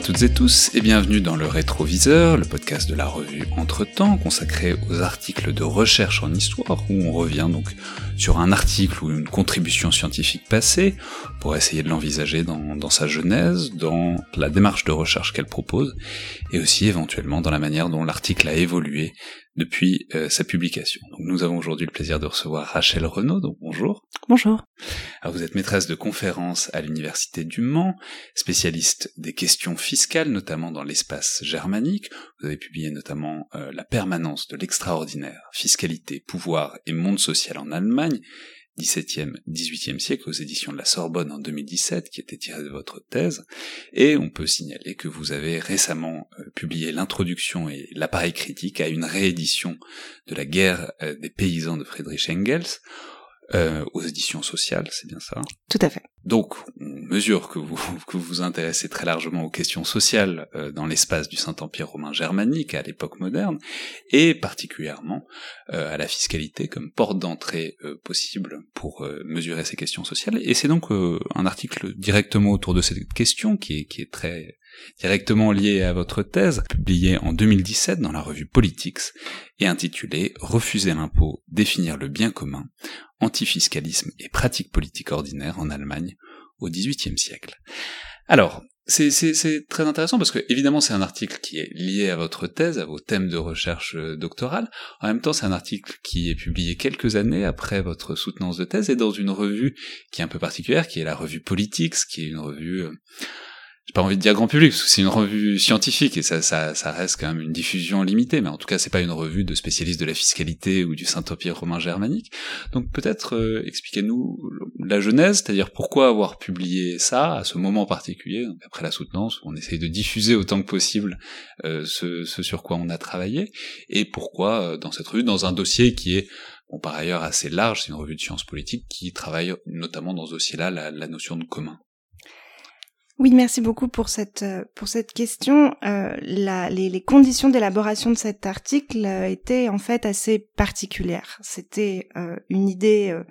à toutes et tous et bienvenue dans le Rétroviseur, le podcast de la revue Entre-temps consacré aux articles de recherche en histoire où on revient donc sur un article ou une contribution scientifique passée pour essayer de l'envisager dans, dans, sa genèse, dans la démarche de recherche qu'elle propose et aussi éventuellement dans la manière dont l'article a évolué depuis euh, sa publication. Donc nous avons aujourd'hui le plaisir de recevoir Rachel Renaud, donc bonjour. Bonjour. Alors vous êtes maîtresse de conférences à l'université du Mans, spécialiste des questions fiscales, notamment dans l'espace germanique. Vous avez publié notamment euh, La permanence de l'extraordinaire, fiscalité, pouvoir et monde social en Allemagne, 17e, 18e siècle aux éditions de la Sorbonne en 2017, qui était tiré de votre thèse, et on peut signaler que vous avez récemment euh, publié l'introduction et l'appareil critique à une réédition de la guerre euh, des paysans de Friedrich Engels, euh, aux éditions sociales, c'est bien ça? Tout à fait. Donc, on mesure que vous que vous, intéressez très largement aux questions sociales euh, dans l'espace du Saint-Empire romain germanique à l'époque moderne, et particulièrement euh, à la fiscalité comme porte d'entrée euh, possible pour mesurer ces questions sociales. Et c'est donc un article directement autour de cette question qui est, qui est très directement lié à votre thèse, publié en 2017 dans la revue Politics, et intitulé Refuser l'impôt, définir le bien commun, antifiscalisme et pratique politique ordinaire en Allemagne au XVIIIe siècle. Alors, c'est très intéressant parce que évidemment c'est un article qui est lié à votre thèse, à vos thèmes de recherche doctorale. En même temps, c'est un article qui est publié quelques années après votre soutenance de thèse et dans une revue qui est un peu particulière, qui est la revue Politics, qui est une revue euh, j'ai pas envie de dire grand public parce que c'est une revue scientifique et ça, reste quand même une diffusion limitée, mais en tout cas c'est pas une revue de spécialistes de la fiscalité ou du Saint-Empire romain germanique. Donc peut-être euh, expliquez-nous la genèse, c'est-à-dire pourquoi avoir publié ça à ce moment particulier, après la soutenance, où on essaye de diffuser autant que possible euh, ce, sur quoi on a travaillé, et pourquoi euh, dans cette revue, dans un dossier qui est bon, par ailleurs assez large, c'est une revue de sciences politiques qui travaille notamment dans ce dossier-là la notion de commun. Oui, merci beaucoup pour cette pour cette question. Euh, la, les, les, conditions d'élaboration de cet article euh, étaient en fait assez particulières. C'était euh, une idée euh,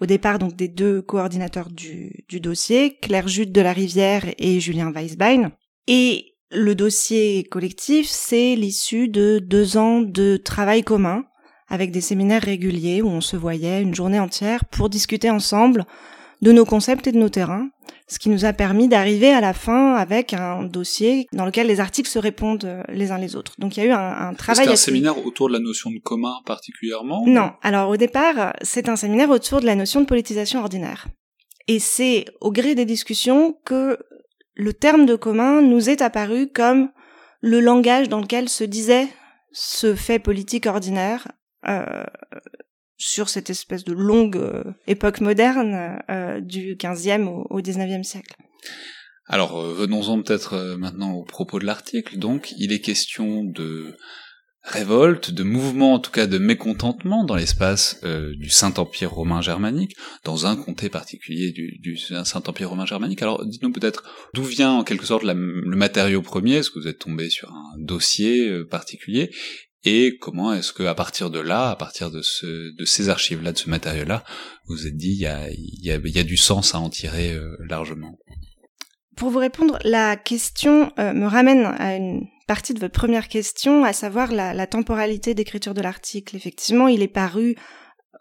au départ donc des deux coordinateurs du, du dossier, Claire Jude de la Rivière et Julien Weisbein. Et le dossier collectif, c'est l'issue de deux ans de travail commun avec des séminaires réguliers où on se voyait une journée entière pour discuter ensemble de nos concepts et de nos terrains, ce qui nous a permis d'arriver à la fin avec un dossier dans lequel les articles se répondent euh, les uns les autres. Donc il y a eu un, un travail. C'est un séminaire autour de la notion de commun particulièrement Non. Alors au départ, c'est un séminaire autour de la notion de politisation ordinaire. Et c'est au gré des discussions que le terme de commun nous est apparu comme le langage dans lequel se disait ce fait politique ordinaire euh, sur cette espèce de longue euh, époque moderne euh, du 15e au, au 19e siècle. Alors euh, venons-en peut-être maintenant au propos de l'article. Donc il est question de révolte, de mouvement, en tout cas de mécontentement dans l'espace du Saint-Empire romain germanique, dans un comté particulier du, Saint-Empire romain germanique. Alors dites-nous peut-être d'où vient en quelque sorte le matériau premier, est-ce que vous êtes tombé sur un dossier particulier, et comment est-ce que à partir de là, à partir de, ce, de ces archives-là, de ce matériau-là, vous vous êtes dit il y a, du sens à en tirer euh, largement? Pour vous répondre, la question euh, me ramène à une partie de votre première question, à savoir la temporalité d'écriture de l'article. Effectivement, il est paru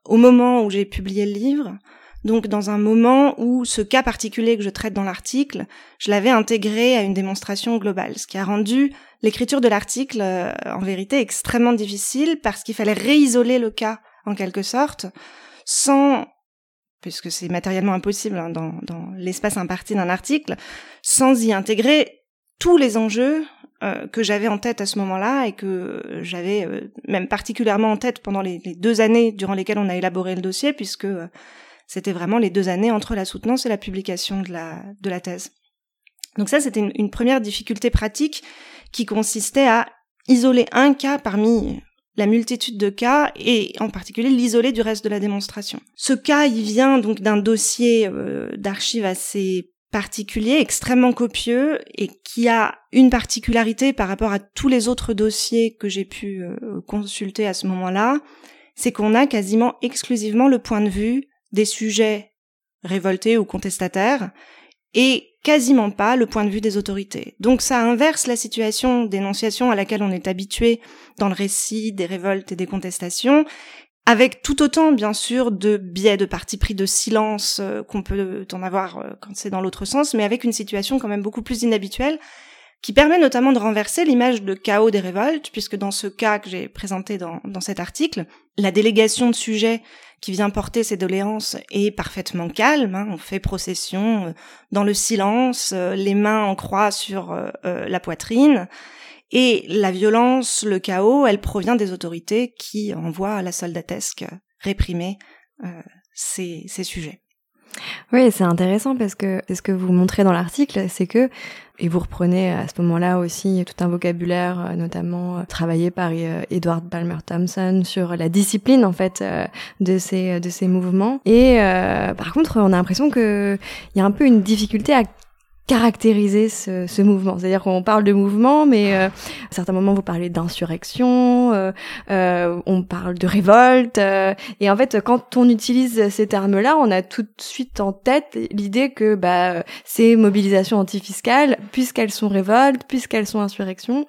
au moment où j'ai publié le livre, donc dans un moment où ce cas particulier que je traite dans l'article, je l'avais intégré à une démonstration globale, ce qui a rendu l'écriture de l'article euh, en vérité extrêmement difficile parce qu'il fallait réisoler le cas en quelque sorte sans puisque c'est matériellement impossible hein, dans, dans l'espace imparti d'un article, sans y intégrer tous les enjeux euh, que j'avais en tête à ce moment-là et que j'avais euh, même particulièrement en tête pendant les, deux années durant lesquelles on a élaboré le dossier, puisque euh, c'était vraiment les deux années entre la soutenance et la publication de la, de la thèse. Donc ça, c'était une, première difficulté pratique qui consistait à isoler un cas parmi la multitude de cas et en particulier l'isoler du reste de la démonstration. Ce cas, il vient donc d'un dossier euh, d'archives assez particulier, extrêmement copieux et qui a une particularité par rapport à tous les autres dossiers que j'ai pu euh, consulter à ce moment-là, c'est qu'on a quasiment exclusivement le point de vue des sujets révoltés ou contestataires et quasiment pas le point de vue des autorités. Donc ça inverse la situation d'énonciation à laquelle on est habitué dans le récit des révoltes et des contestations, avec tout autant bien sûr de biais de parti pris de silence euh, qu'on peut en avoir euh, quand c'est dans l'autre sens, mais avec une situation quand même beaucoup plus inhabituelle qui permet notamment de renverser l'image de chaos des révoltes, puisque dans ce cas que j'ai présenté dans, dans cet article, la délégation de sujets qui vient porter ces doléances est parfaitement calme. Hein. on fait procession euh, dans le silence, les mains en croix sur la poitrine. Et la violence, le chaos, elle provient des autorités qui envoient à la soldatesque réprimer euh, ces, ces sujets. Oui, c'est intéressant parce que c'est ce que vous montrez dans l'article, c'est que et vous reprenez à ce moment-là aussi tout un vocabulaire, euh, notamment euh, travaillé par Edward Palmer Thompson sur la discipline en fait de ces de ces mouvements. Et par contre, on a l'impression que il y a un peu une difficulté à caractériser ce, ce mouvement. C'est-à-dire qu'on parle de mouvement, mais euh, à certains moments vous parlez d'insurrection, euh, euh, on parle de révolte, euh, et en fait quand on utilise ces termes-là, on a tout de suite en tête l'idée que bah, ces mobilisations antifiscales, puisqu'elles sont révoltes, puisqu'elles sont insurrections,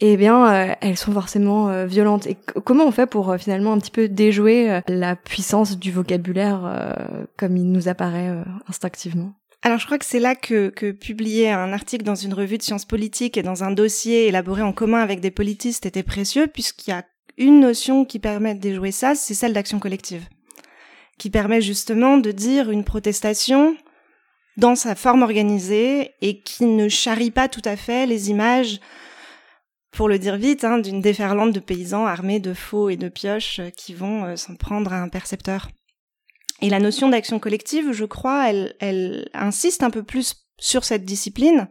eh bien euh, elles sont forcément violentes. Et comment on fait pour finalement un petit peu déjouer la puissance du vocabulaire comme il nous apparaît instinctivement? Alors je crois que c'est là que, que publier un article dans une revue de sciences politiques et dans un dossier élaboré en commun avec des politistes était précieux puisqu'il y a une notion qui permet de déjouer ça, c'est celle d'action collective, qui permet justement de dire une protestation dans sa forme organisée et qui ne charrie pas tout à fait les images, pour le dire vite, hein, d'une déferlante de paysans armés de faux et de pioches qui vont euh, s'en prendre à un percepteur. Et la notion d'action collective, je crois, elle, elle insiste un peu plus sur cette discipline.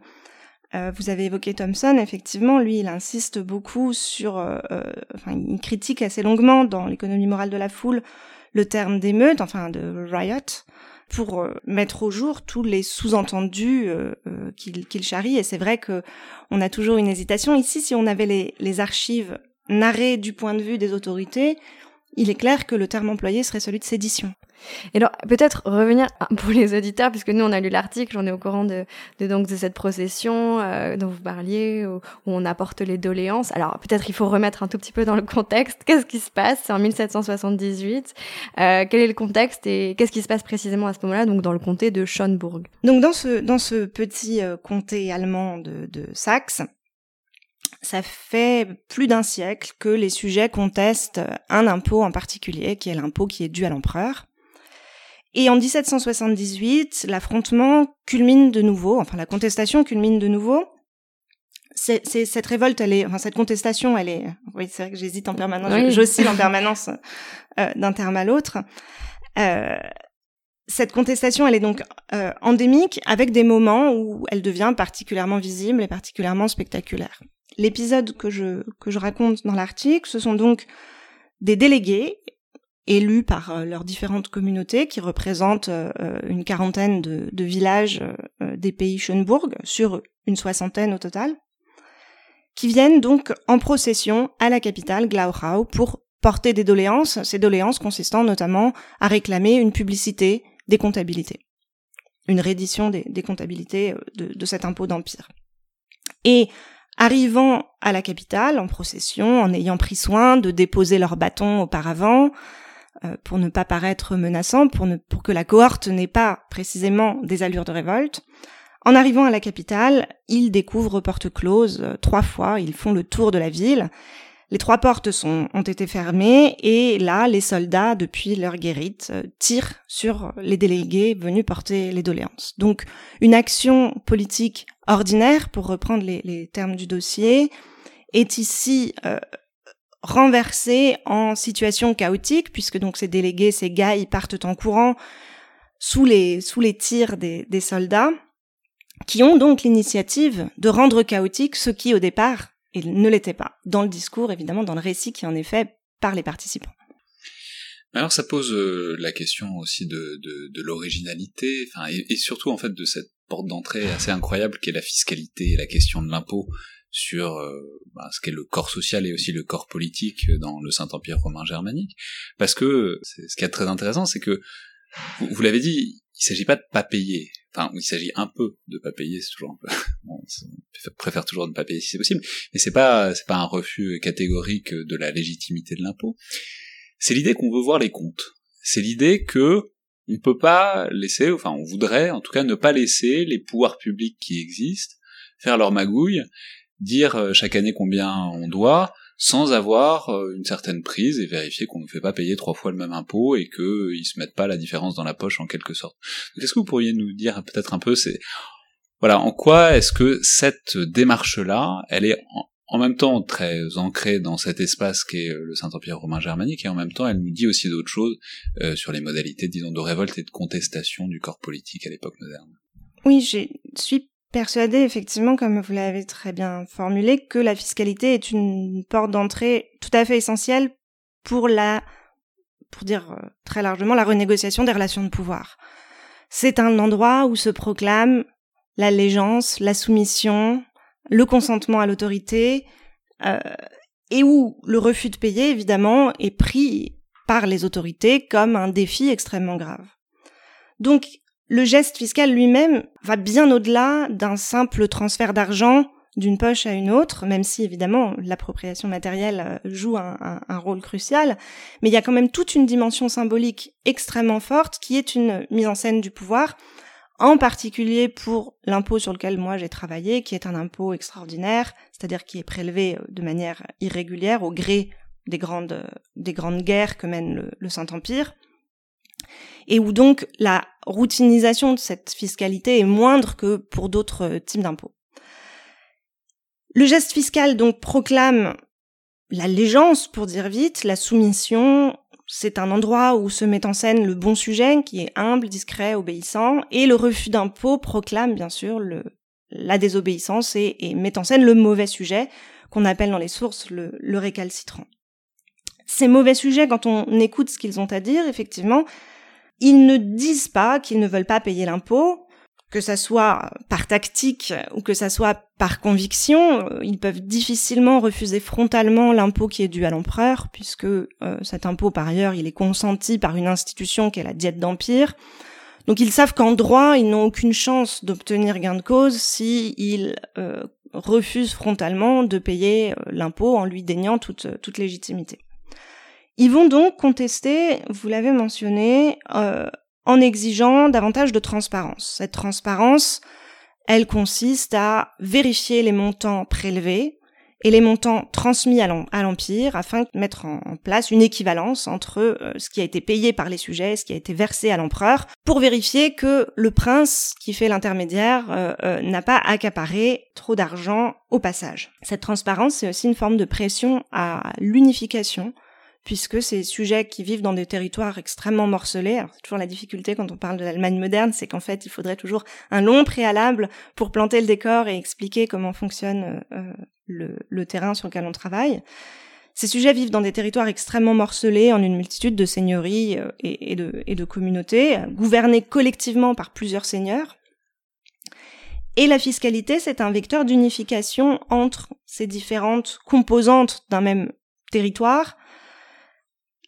Euh, vous avez évoqué Thompson, effectivement, lui, il insiste beaucoup sur, euh, euh, enfin, il critique assez longuement dans l'économie morale de la foule le terme d'émeute, enfin de riot, pour mettre au jour tous les sous-entendus qu'il charrie. Et c'est vrai que on a toujours une hésitation ici. Si on avait les, les archives narrées du point de vue des autorités, il est clair que le terme employé serait celui de sédition. Et alors, peut-être revenir pour les auditeurs, puisque nous, on a lu l'article, on est au courant de, donc, de cette procession euh, dont vous parliez, où, on apporte les doléances. Alors, peut-être il faut remettre un tout petit peu dans le contexte. Qu'est-ce qui se passe C'est en 1778. Euh, quel est le contexte et qu'est-ce qui se passe précisément à ce moment-là, donc dans le comté de Schönburg Donc, dans ce, dans ce petit euh, comté allemand de, de Saxe, ça fait plus d'un siècle que les sujets contestent un impôt en particulier, qui est l'impôt qui est dû à l'empereur. Et en 1778, l'affrontement culmine de nouveau, enfin la contestation culmine de nouveau. C'est, cette révolte, elle est, enfin cette contestation, elle est, oui c'est vrai que j'hésite en permanence, j'oscille en permanence euh, d'un terme à l'autre. Euh, cette contestation, elle est donc euh, endémique, avec des moments où elle devient particulièrement visible et particulièrement spectaculaire. L'épisode que je que je raconte dans l'article, ce sont donc des délégués élus par euh, leurs différentes communautés qui représentent euh, euh, une quarantaine de, villages des pays Schönburg sur une soixantaine au total, qui viennent donc en procession à la capitale Glauchau pour porter des doléances, ces doléances consistant notamment à réclamer une publicité des comptabilités, une reddition des, comptabilités de, de cet impôt d'empire. Et arrivant à la capitale en procession, en ayant pris soin de déposer leurs bâtons auparavant, euh, pour ne pas paraître menaçant, pour, ne, pour que la cohorte n'ait pas précisément des allures de révolte. En arrivant à la capitale, ils découvrent porte close euh, trois fois, ils font le tour de la ville. Les trois portes sont, ont été fermées et là, les soldats, depuis leur guérite, euh, tirent sur les délégués venus porter les doléances. Donc, une action politique ordinaire, pour reprendre les, les termes du dossier, est ici renversé en situation chaotique, puisque donc ces délégués, ces gars, ils partent en courant sous les, sous les tirs des, des soldats, qui ont donc l'initiative de rendre chaotique ce qui, au départ, ne l'était pas. Dans le discours, évidemment, dans le récit qui en est fait par les participants. Alors ça pose euh, la question aussi de, de, l'originalité, et, surtout en fait de cette porte d'entrée assez incroyable qui est la fiscalité et la question de l'impôt, sur euh, bah, ce qu'est le corps social et aussi le corps politique dans le Saint-Empire romain germanique, parce que ce qui est très intéressant, c'est que vous, l'avez dit, il s'agit pas de pas payer. Enfin, il s'agit un peu de pas payer, c'est toujours un peu. on préfère toujours ne pas payer si c'est possible, mais c'est pas c'est pas un refus catégorique de la légitimité de l'impôt. C'est l'idée qu'on veut voir les comptes. C'est l'idée que on peut pas laisser, enfin, on voudrait en tout cas ne pas laisser les pouvoirs publics qui existent faire leur magouille, dire euh, chaque année combien on doit, sans avoir euh, une certaine prise et vérifier qu'on ne fait pas payer trois fois le même impôt et qu'ils se mettent pas la différence dans la poche en quelque sorte. Est-ce que vous pourriez nous dire peut-être un peu, c'est voilà, en quoi est-ce que cette démarche-là, elle est en, même temps très ancrée dans cet espace qu'est euh, le Saint-Empire romain germanique et en même temps elle nous dit aussi d'autres choses euh, sur les modalités, disons, de révolte et de contestation du corps politique à l'époque moderne? Oui, je suis persuadée, effectivement, comme vous l'avez très bien formulé, que la fiscalité est une porte d'entrée tout à fait essentielle pour la, pour dire euh, très largement, la renégociation des relations de pouvoir. C'est un endroit où se proclame l'allégeance, la soumission, le consentement à l'autorité, euh, et où le refus de payer, évidemment, est pris par les autorités comme un défi extrêmement grave. Donc, le geste fiscal lui-même va bien au-delà d'un simple transfert d'argent d'une poche à une autre, même si évidemment l'appropriation matérielle euh, joue un, rôle crucial, mais il y a quand même toute une dimension symbolique extrêmement forte qui est une mise en scène du pouvoir, en particulier pour l'impôt sur lequel moi j'ai travaillé, qui est un impôt extraordinaire, c'est-à-dire qui est prélevé euh, de manière irrégulière au gré des grandes, des grandes guerres que mène le Saint-Empire et où donc la routinisation de cette fiscalité est moindre que pour d'autres euh, types d'impôts. Le geste fiscal donc proclame l'allégeance, pour dire vite, la soumission, c'est un endroit où se met en scène le bon sujet, qui est humble, discret, obéissant, et le refus d'impôt proclame bien sûr la désobéissance et, met en scène le mauvais sujet, qu'on appelle dans les sources le récalcitrant. Ces mauvais sujets, quand on écoute ce qu'ils ont à dire, effectivement, ils ne disent pas qu'ils ne veulent pas payer l'impôt, que ça soit par tactique ou que ça soit par conviction, euh, ils peuvent difficilement refuser frontalement l'impôt qui est dû à l'empereur, puisque euh, cet impôt, par ailleurs, il est consenti par une institution qui est la diète d'empire. Donc ils savent qu'en droit, ils n'ont aucune chance d'obtenir gain de cause s'ils ils euh, refusent frontalement de payer l'impôt en lui déniant toute, toute légitimité. Ils vont donc contester, vous l'avez mentionné, euh, en exigeant davantage de transparence. Cette transparence, elle consiste à vérifier les montants prélevés et les montants transmis à l'Empire afin de mettre en place une équivalence entre euh, ce qui a été payé par les sujets et ce qui a été versé à l'empereur pour vérifier que le prince qui fait l'intermédiaire euh, n'a pas accaparé trop d'argent au passage. Cette transparence, c'est aussi une forme de pression à l'unification puisque ces sujets qui vivent dans des territoires extrêmement morcelés, c'est toujours la difficulté quand on parle de l'Allemagne moderne, c'est qu'en fait il faudrait toujours un long préalable pour planter le décor et expliquer comment fonctionne euh, le, le, terrain sur lequel on travaille. Ces sujets vivent dans des territoires extrêmement morcelés en une multitude de seigneuries euh, et, et, de, et de communautés, gouvernés collectivement par plusieurs seigneurs. Et la fiscalité, c'est un vecteur d'unification entre ces différentes composantes d'un même territoire,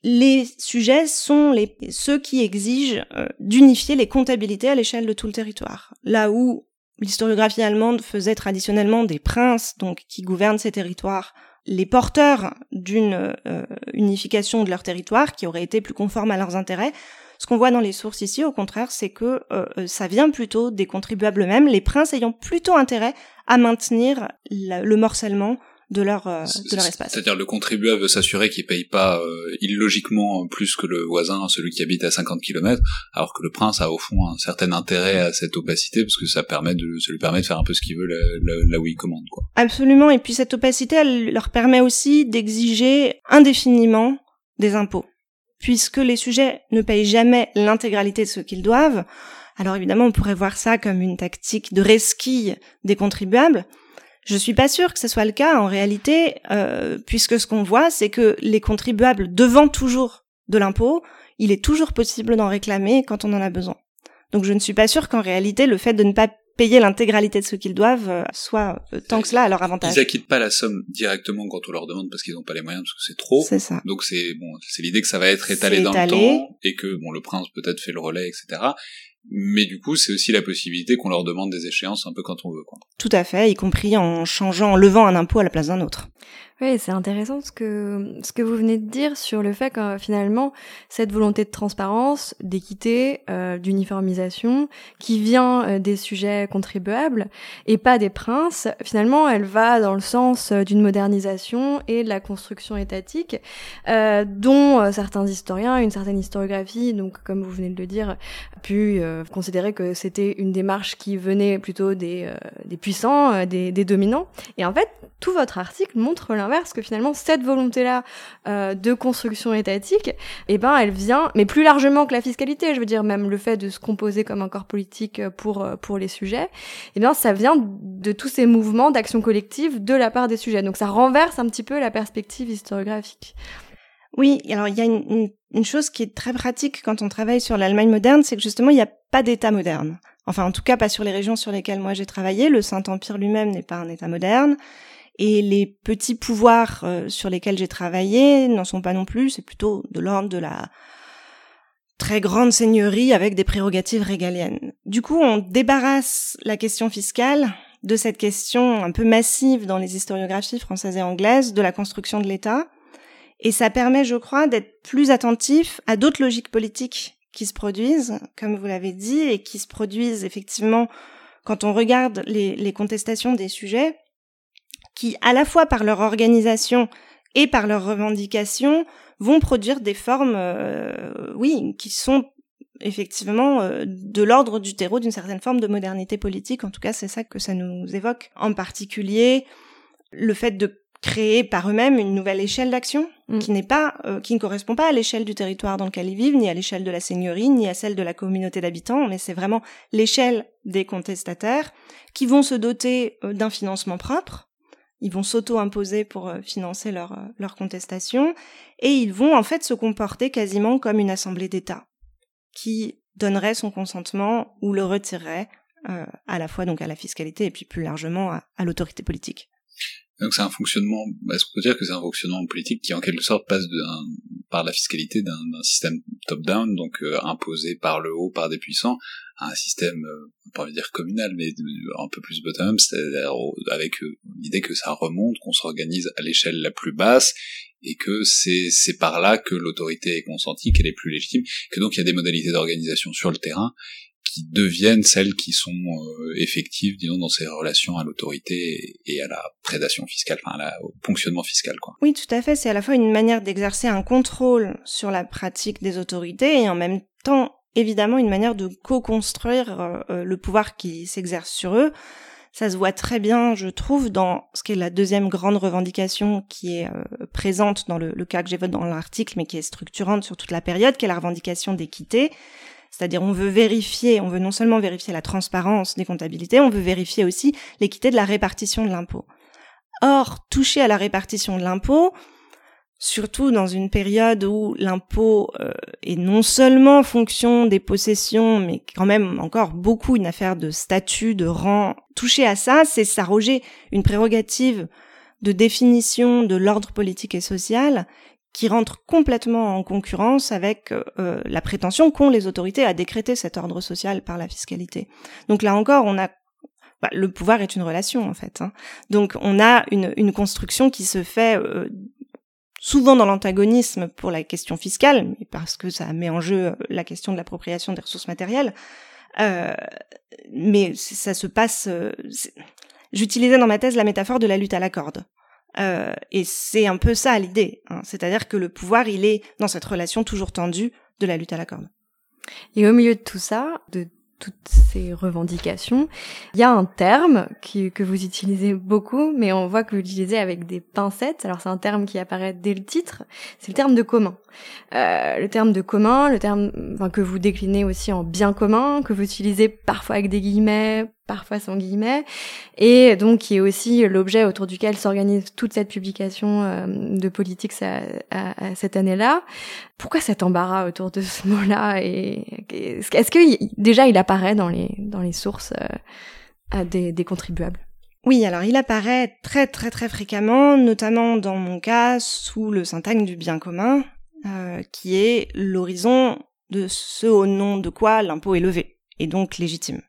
les sujets sont les, ceux qui exigent euh, d'unifier les comptabilités à l'échelle de tout le territoire. Là où l'historiographie allemande faisait traditionnellement des princes, donc qui gouvernent ces territoires, les porteurs d'une euh, unification de leur territoire qui aurait été plus conforme à leurs intérêts. Ce qu'on voit dans les sources ici, au contraire, c'est que euh, ça vient plutôt des contribuables eux-mêmes, les princes ayant plutôt intérêt à maintenir le morcellement de leur euh, de leur espace. C'est-à-dire le contribuable veut s'assurer qu'il paye pas euh, illogiquement plus que le voisin, celui qui habite à 50 km, alors que le prince a au fond un certain intérêt à cette opacité parce que ça permet de ça lui permet de faire un peu ce qu'il veut là, où il commande quoi. Absolument et puis cette opacité elle leur permet aussi d'exiger indéfiniment des impôts puisque les sujets ne payent jamais l'intégralité de ce qu'ils doivent. Alors évidemment, on pourrait voir ça comme une tactique de resquille des contribuables, je suis pas sûre que ce soit le cas en réalité, euh, puisque ce qu'on voit, c'est que les contribuables devant toujours de l'impôt, il est toujours possible d'en réclamer quand on en a besoin. Donc je ne suis pas sûre qu'en réalité, le fait de ne pas payer l'intégralité de ce qu'ils doivent euh, soit euh, tant que cela à leur avantage. Ils acquittent pas la somme directement quand on leur demande parce qu'ils n'ont pas les moyens parce que c'est trop. C'est ça. Donc c'est bon, c'est l'idée que ça va être étalé dans le temps et que bon le prince peut-être fait le relais, etc. mais du coup, c'est aussi la possibilité qu'on leur demande des échéances un peu quand on veut. Quoi. Tout à fait, y compris en changeant, en levant un impôt à la place d'un autre. Oui, c'est intéressant ce que ce que vous venez de dire sur le fait que finalement cette volonté de transparence, d'équité, euh, d'uniformisation, qui vient euh, des sujets contribuables et pas des princes, finalement, elle va dans le sens euh, d'une modernisation et de la construction étatique, euh, dont certains historiens, une certaine historiographie, donc comme vous venez de le dire, a pu considérer que c'était une démarche qui venait plutôt des des puissants, des, des dominants. Et en fait, tout votre article montre l'inverse, que finalement cette volonté-là euh, de construction étatique, eh ben elle vient, mais plus largement que la fiscalité, je veux dire même le fait de se composer comme un corps politique pour euh, pour les sujets, eh bien ça vient de tous ces mouvements d'action collective de la part des sujets. Donc ça renverse un petit peu la perspective historiographique. Oui, alors il y a une, chose qui est très pratique quand on travaille sur l'Allemagne moderne, c'est que justement il n'y a pas d'État moderne. Enfin, en tout cas, pas sur les régions sur lesquelles moi j'ai travaillé. Le Saint-Empire lui-même n'est pas un État moderne. Et les petits pouvoirs euh, sur lesquels j'ai travaillé n'en sont pas non plus, c'est plutôt de l'ordre de la très grande seigneurie avec des prérogatives régaliennes. Du coup, on débarrasse la question fiscale de cette question un peu massive dans les historiographies françaises et anglaises de la construction de l'État. Et ça permet, je crois, d'être plus attentif à d'autres logiques politiques qui se produisent, comme vous l'avez dit, et qui se produisent effectivement quand on regarde les, les contestations des sujets qui, à la fois par leur organisation et par leurs revendications, vont produire des formes, euh, oui, qui sont effectivement euh, de l'ordre du terreau d'une certaine forme de modernité politique. En tout cas, c'est ça que ça nous évoque. En particulier, le fait de créer par eux-mêmes une nouvelle échelle d'action mm. qui n'est pas, euh, qui ne correspond pas à l'échelle du territoire dans lequel ils vivent, ni à l'échelle de la seigneurie, ni à celle de la communauté d'habitants, mais c'est vraiment l'échelle des contestataires qui vont se doter d'un financement propre, ils vont s'auto-imposer pour euh, financer leur, euh, leur contestation, et ils vont en fait se comporter quasiment comme une assemblée d'État, qui donnerait son consentement ou le retirerait euh, à la fois donc à la fiscalité et puis plus largement à, l'autorité politique. Donc c'est un fonctionnement, est-ce qu'on peut dire que c'est un fonctionnement politique qui en quelque sorte passe par la fiscalité d'un système top-down, donc imposé par le haut, par des puissants, un système, euh, pas envie de dire communal, mais un peu plus bottom, c'est-à-dire avec euh, l'idée que ça remonte, qu'on s'organise à l'échelle la plus basse, et que c'est c'est par là que l'autorité est consentie, qu'elle est plus légitime, que donc il y a des modalités d'organisation sur le terrain qui deviennent celles qui sont euh, effectives, disons, dans ces relations à l'autorité et à la prédation fiscale, enfin au fonctionnement fiscal, quoi. Oui, tout à fait. C'est à la fois une manière d'exercer un contrôle sur la pratique des autorités et en même temps évidemment une manière de co-construire euh, euh, le pouvoir qui s'exerce sur eux. Ça se voit très bien, je trouve, dans ce qui est la deuxième grande revendication qui est euh, présente dans le, cas que j'évoque dans l'article, mais qui est structurante sur toute la période, qui est la revendication d'équité. C'est-à-dire, on veut vérifier, on veut non seulement vérifier la transparence des comptabilités, on veut vérifier aussi l'équité de la répartition de l'impôt. Or, toucher à la répartition de l'impôt, surtout dans une période où l'impôt euh, est non seulement fonction des possessions, mais quand même encore beaucoup une affaire de statut, de rang. Toucher à ça, c'est s'arroger une prérogative de définition de l'ordre politique et social qui rentre complètement en concurrence avec euh, la prétention qu'ont les autorités à décréter cet ordre social par la fiscalité. Donc là encore, on a bah, le pouvoir est une relation en fait. Hein. Donc on a une, une, construction qui se fait euh, souvent dans l'antagonisme pour la question fiscale, parce que ça met en jeu la question de l'appropriation des ressources matérielles. Euh, mais ça se passe. Euh, j'utilisais dans ma thèse la métaphore de la lutte à la corde. Euh, et c'est un peu ça l'idée. Hein. C'est-à-dire que le pouvoir, il est dans cette relation toujours tendue de la lutte à la corde. Et au milieu de tout ça, de toutes ces revendications. Il y a un terme que vous utilisez beaucoup, mais on voit que vous l'utilisez avec des pincettes. Alors c'est un terme qui apparaît dès le titre, c'est le terme de commun. Euh, le terme de commun, le terme enfin, que vous déclinez aussi en bien commun, que vous utilisez parfois avec des guillemets, parfois sans guillemets, et donc qui est aussi l'objet autour duquel s'organise toute cette publication euh, de politique à, cette année-là. Pourquoi cet embarras autour de ce mot-là est-ce que déjà il apparaît dans les dans les sources euh, des, des contribuables? Oui, alors il apparaît très très très fréquemment, notamment dans mon cas sous le syntagme du bien commun, euh, qui est l'horizon de ce au nom de quoi l'impôt est levé. et donc légitime.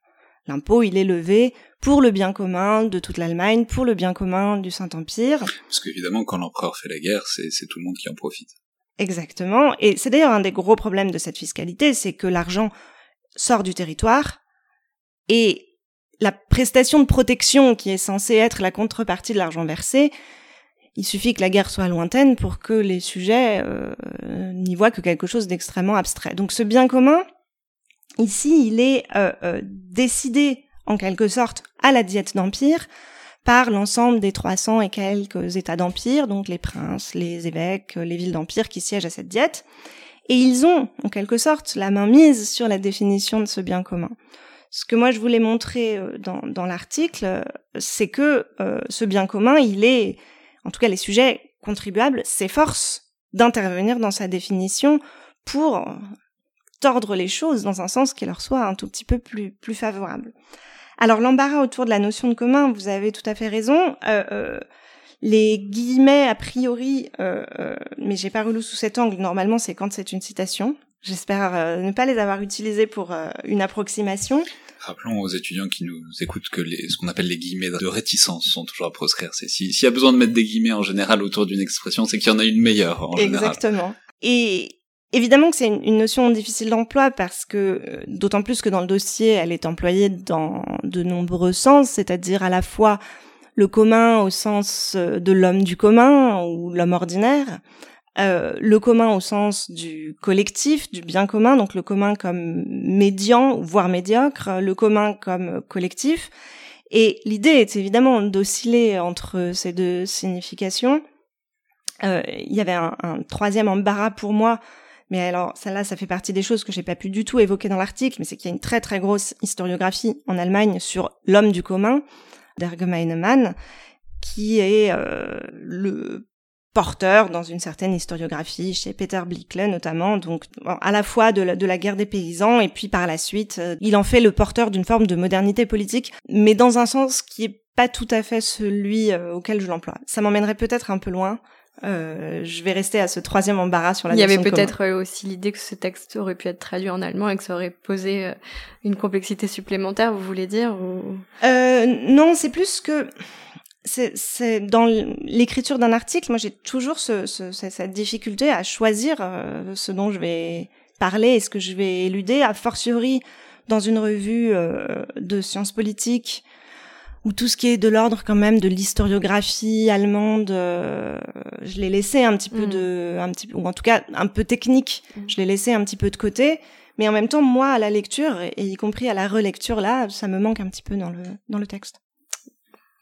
L'impôt, il est levé pour le bien commun de toute l'Allemagne, pour le bien commun du Saint-Empire. Parce qu'évidemment, quand l'empereur fait la guerre, c'est tout le monde qui en profite. Exactement. Et c'est d'ailleurs un des gros problèmes de cette fiscalité, c'est que l'argent sort du territoire et la prestation de protection qui est censée être la contrepartie de l'argent versé, il suffit que la guerre soit lointaine pour que les sujets euh, n'y voient que quelque chose d'extrêmement abstrait. Donc ce bien commun, ici, il est euh, euh, décidé en quelque sorte à la diète d'empire par l'ensemble des 300 et quelques États d'empire, donc les princes, les évêques, les villes d'empire qui siègent à cette diète. Et ils ont, en quelque sorte, la main mise sur la définition de ce bien commun. Ce que moi je voulais montrer euh, dans, dans l'article, c'est que ce bien commun, il est en tout cas les sujets contribuables, s'efforcent d'intervenir dans sa définition pour tordre les choses dans un sens qui leur soit un tout petit peu plus, plus favorable. Alors l'embarras autour de la notion de commun, vous avez tout à fait raison. Euh, euh, les guillemets a priori, euh, mais j'ai pas relu sous cet angle. Normalement, c'est quand c'est une citation. J'espère ne pas les avoir utilisés pour une approximation. Rappelons aux étudiants qui nous écoutent que les, ce qu'on appelle les guillemets de réticence sont toujours à proscrire. C'est s'il y a besoin de mettre des guillemets en général autour d'une expression, c'est qu'il y en a une meilleure en général. Exactement. Et évidemment que c'est une, notion difficile d'emploi parce que euh, d'autant plus que dans le dossier, elle est employée dans de nombreux sens, c'est-à-dire à la fois le commun au sens euh, de l'homme du commun ou l'homme ordinaire, euh, le commun au sens du collectif, du bien commun, donc le commun comme médian, voire médiocre, le commun comme collectif. Et l'idée est évidemment d'osciller entre ces deux significations. Il y avait un, troisième embarras pour moi, mais alors celle-là, ça fait partie des choses que j'ai pas pu du tout évoquer dans l'article, mais c'est qu'il y a une très très grosse historiographie en Allemagne sur l'homme du commun, d'Ergemeinemann, qui est euh, le porteur dans une certaine historiographie, chez Peter Blickle notamment, donc à la fois de la, de la guerre des paysans et puis par la suite, euh, il en fait le porteur d'une forme de modernité politique, mais dans un sens qui est pas tout à fait celui euh, auquel je l'emploie. Ça m'emmènerait peut-être un peu loin. Euh, je vais rester à ce troisième embarras sur la Il y avait peut-être euh, aussi l'idée que ce texte aurait pu être traduit en allemand et que ça aurait posé une complexité supplémentaire, vous voulez dire ou... Non, c'est plus que c'est dans l'écriture d'un article, moi j'ai toujours ce, ce, cette difficulté à choisir euh, ce dont je vais parler et ce que je vais éluder, a fortiori dans une revue euh, de sciences politiques où tout ce qui est de l'ordre quand même de l'historiographie allemande, euh, je l'ai laissé un petit peu mm. de, un petit, ou en tout cas un peu technique, mm. je l'ai laissé un petit peu de côté. Mais en même temps, moi, à la lecture, et y compris à la relecture, là, ça me manque un petit peu dans le, dans le texte.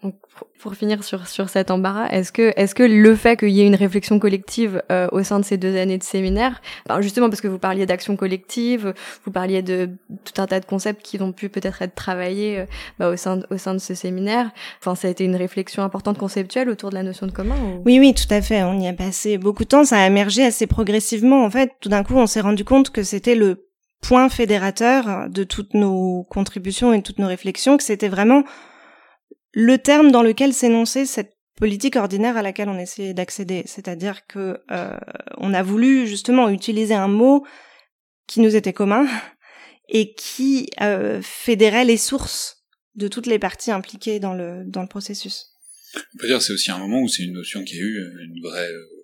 Donc, pour finir sur, sur cet embarras, est-ce que, est-ce que le fait qu'il y ait une réflexion collective euh, au sein de ces deux années de séminaire, justement parce que vous parliez d'action collective, vous parliez de tout un tas de concepts qui ont pu peut-être être travaillés euh, bah, au, sein de, au sein de ce séminaire, enfin, ça a été une réflexion importante conceptuelle autour de la notion de commun Oui, oui, tout à fait. On y a passé beaucoup de temps. Ça a émergé assez progressivement. En fait, tout d'un coup, on s'est rendu compte que c'était le point fédérateur de toutes nos contributions et de toutes nos réflexions, que c'était vraiment le terme dans lequel s'énonçait cette politique ordinaire à laquelle on essayait d'accéder. C'est-à-dire que euh, on a voulu justement utiliser un mot qui nous était commun et qui euh, fédérait les sources de toutes les parties impliquées dans le dans le processus. On peut dire c'est aussi un moment où c'est une notion qui a eu une vraie euh,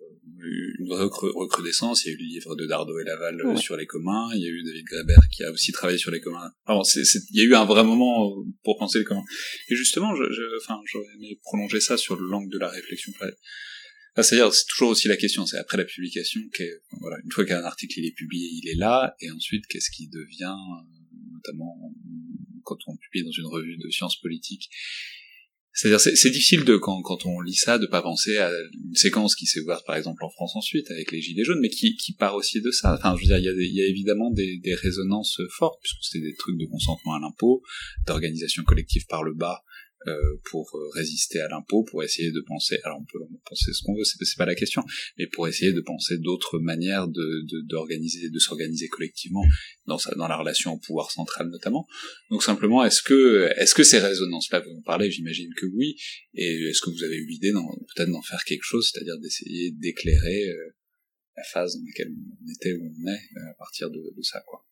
une vraie recrudescence. Il y a eu le livre de Dardo et Laval euh, sur les communs. Il y a eu David Greber qui a aussi travaillé sur les communs. Alors, c'est, il y a eu un vrai moment pour penser les communs. Et justement, je, je, enfin, j'aurais aimé prolonger ça sur le langue de la réflexion. c'est-à-dire, c'est toujours aussi la question, c'est après la publication, voilà, une fois qu'un article il est publié, il est là, et ensuite, qu'est-ce qui devient, euh, notamment quand on publie dans une revue de sciences politiques, c'est-à-dire, c'est difficile de quand, on lit ça de pas penser à une séquence qui s'est ouverte par exemple en France ensuite avec les Gilets jaunes, mais qui, part aussi de ça. Enfin, je veux dire, il y a, évidemment des, des résonances fortes puisque c'était des trucs de consentement à l'impôt, d'organisation collective par le bas, pour euh, résister à l'impôt, pour essayer de penser, alors on peut penser ce qu'on veut, c'est, pas la question, mais pour essayer de penser d'autres manières de, d'organiser, de, s'organiser collectivement dans sa, dans la relation au pouvoir central notamment. Donc simplement, est-ce que, est-ce que ces résonances-là, vous en parlez, j'imagine que oui, et est-ce que vous avez eu l'idée peut-être d'en faire quelque chose, c'est-à-dire d'essayer d'éclairer euh, la phase dans laquelle on était où on est à partir de, de ça, quoi?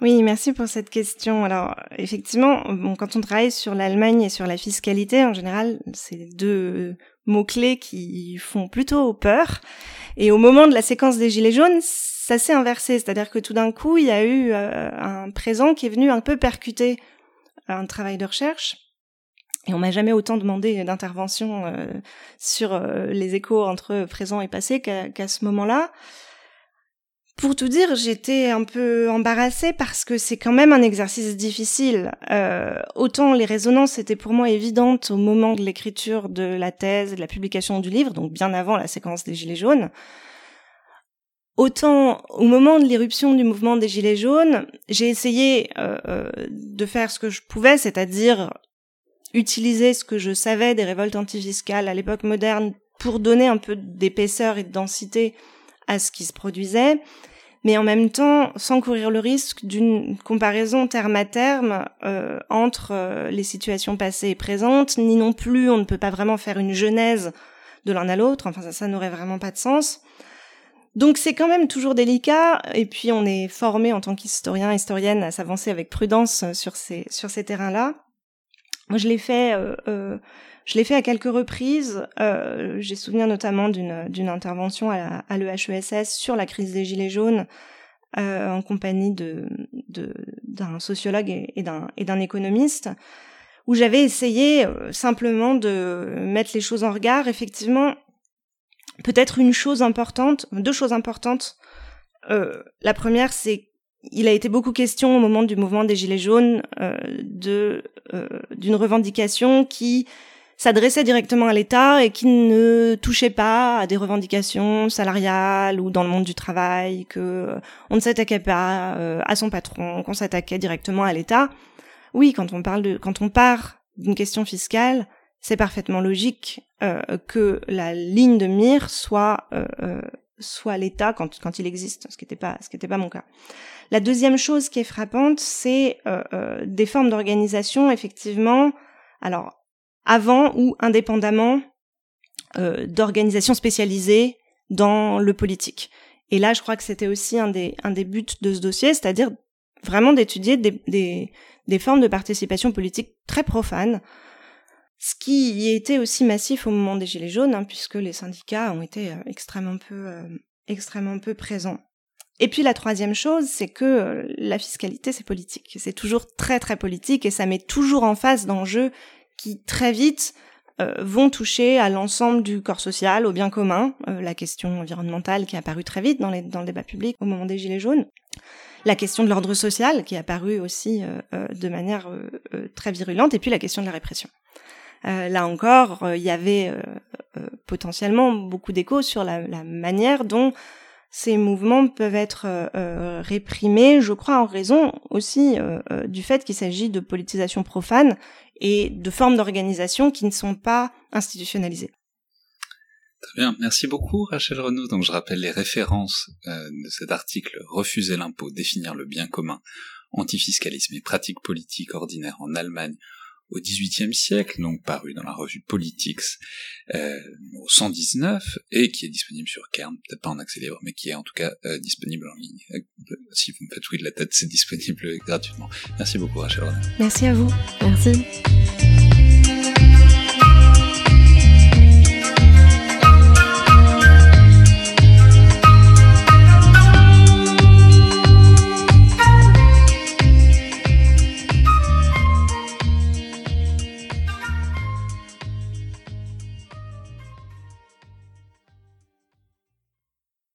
Oui, merci pour cette question. Alors, effectivement, bon, quand on travaille sur l'Allemagne et sur la fiscalité, en général, c'est deux mots-clés qui font plutôt peur. Et au moment de la séquence des Gilets jaunes, ça s'est inversé. C'est-à-dire que tout d'un coup, il y a eu euh, un présent qui est venu un peu percuter un travail de recherche. Et on m'a jamais autant demandé d'intervention euh, sur euh, les échos entre présent et passé qu'à ce moment-là. Pour tout dire, j'étais un peu embarrassée parce que c'est quand même un exercice difficile. Euh, autant les résonances étaient pour moi évidentes au moment de l'écriture de la thèse et de la publication du livre, donc bien avant la séquence des Gilets jaunes. Autant au moment de l'éruption du mouvement des Gilets jaunes, j'ai essayé euh, euh, de faire ce que je pouvais, c'est-à-dire utiliser ce que je savais des révoltes antifiscales à l'époque moderne pour donner un peu d'épaisseur et de densité à ce qui se produisait, mais en même temps sans courir le risque d'une comparaison terme à terme euh, entre euh, les situations passées et présentes, ni non plus on ne peut pas vraiment faire une genèse de l'un à l'autre, enfin ça, ça n'aurait vraiment pas de sens. Donc c'est quand même toujours délicat, et puis on est formé en tant qu'historien, historienne à s'avancer avec prudence sur ces, sur ces terrains-là. Moi je l'ai fait euh, euh je l'ai fait à quelques reprises. Euh, J'ai souvenir notamment d'une intervention à, à l'EHESS sur la crise des Gilets jaunes euh, en compagnie de d'un sociologue et, et d'un économiste où j'avais essayé euh, simplement de mettre les choses en regard. Effectivement, peut-être une chose importante, deux choses importantes. Euh, la première, c'est il a été beaucoup question au moment du mouvement des Gilets jaunes euh, de euh, d'une revendication qui s'adressait directement à l'État et qui ne touchait pas à des revendications salariales ou dans le monde du travail, que euh, on ne s'attaquait pas euh, à son patron, qu'on s'attaquait directement à l'État. Oui, quand on parle quand on part d'une question fiscale, c'est parfaitement logique euh, que la ligne de mire soit soit l'État quand quand il existe, ce qui n'était pas pas mon cas. La deuxième chose qui est frappante, c'est des formes d'organisation effectivement. Alors avant ou indépendamment euh, d'organisations spécialisées dans le politique. Et là, je crois que c'était aussi un des, un des buts de ce dossier, c'est-à-dire vraiment d'étudier des, des, des, formes de participation politique très profanes, ce qui était aussi massif au moment des Gilets jaunes, hein, puisque les syndicats ont été euh, extrêmement peu, euh, extrêmement peu présents. Et puis la troisième chose, c'est que la fiscalité, c'est politique. C'est toujours très très politique et ça met toujours en face d'enjeux qui très vite euh, vont toucher à l'ensemble du corps social, au bien commun, euh, la question environnementale qui est apparue très vite dans, les, dans le débat public au moment des Gilets jaunes, la question de l'ordre social qui est apparue aussi euh, de manière très virulente, et puis la question de la répression. là encore, il y avait potentiellement beaucoup d'échos sur la, la, manière dont ces mouvements peuvent être euh, euh, réprimés, je crois, en raison aussi euh, du fait qu'il s'agit de politisation profane et de formes d'organisation qui ne sont pas institutionnalisées. Très bien, merci beaucoup Rachel Renaud. Donc je rappelle les références de cet article Refuser l'impôt, définir le bien commun, antifiscalisme et pratiques politiques ordinaires en Allemagne au XVIIIe siècle, donc paru dans la revue Politics euh, au 119, et qui est disponible sur Kern, peut-être pas en accès libre, mais qui est en tout cas euh, disponible en ligne. Euh, si vous me faites oui de la tête, c'est disponible gratuitement. Merci beaucoup Rachel Merci à vous. Merci.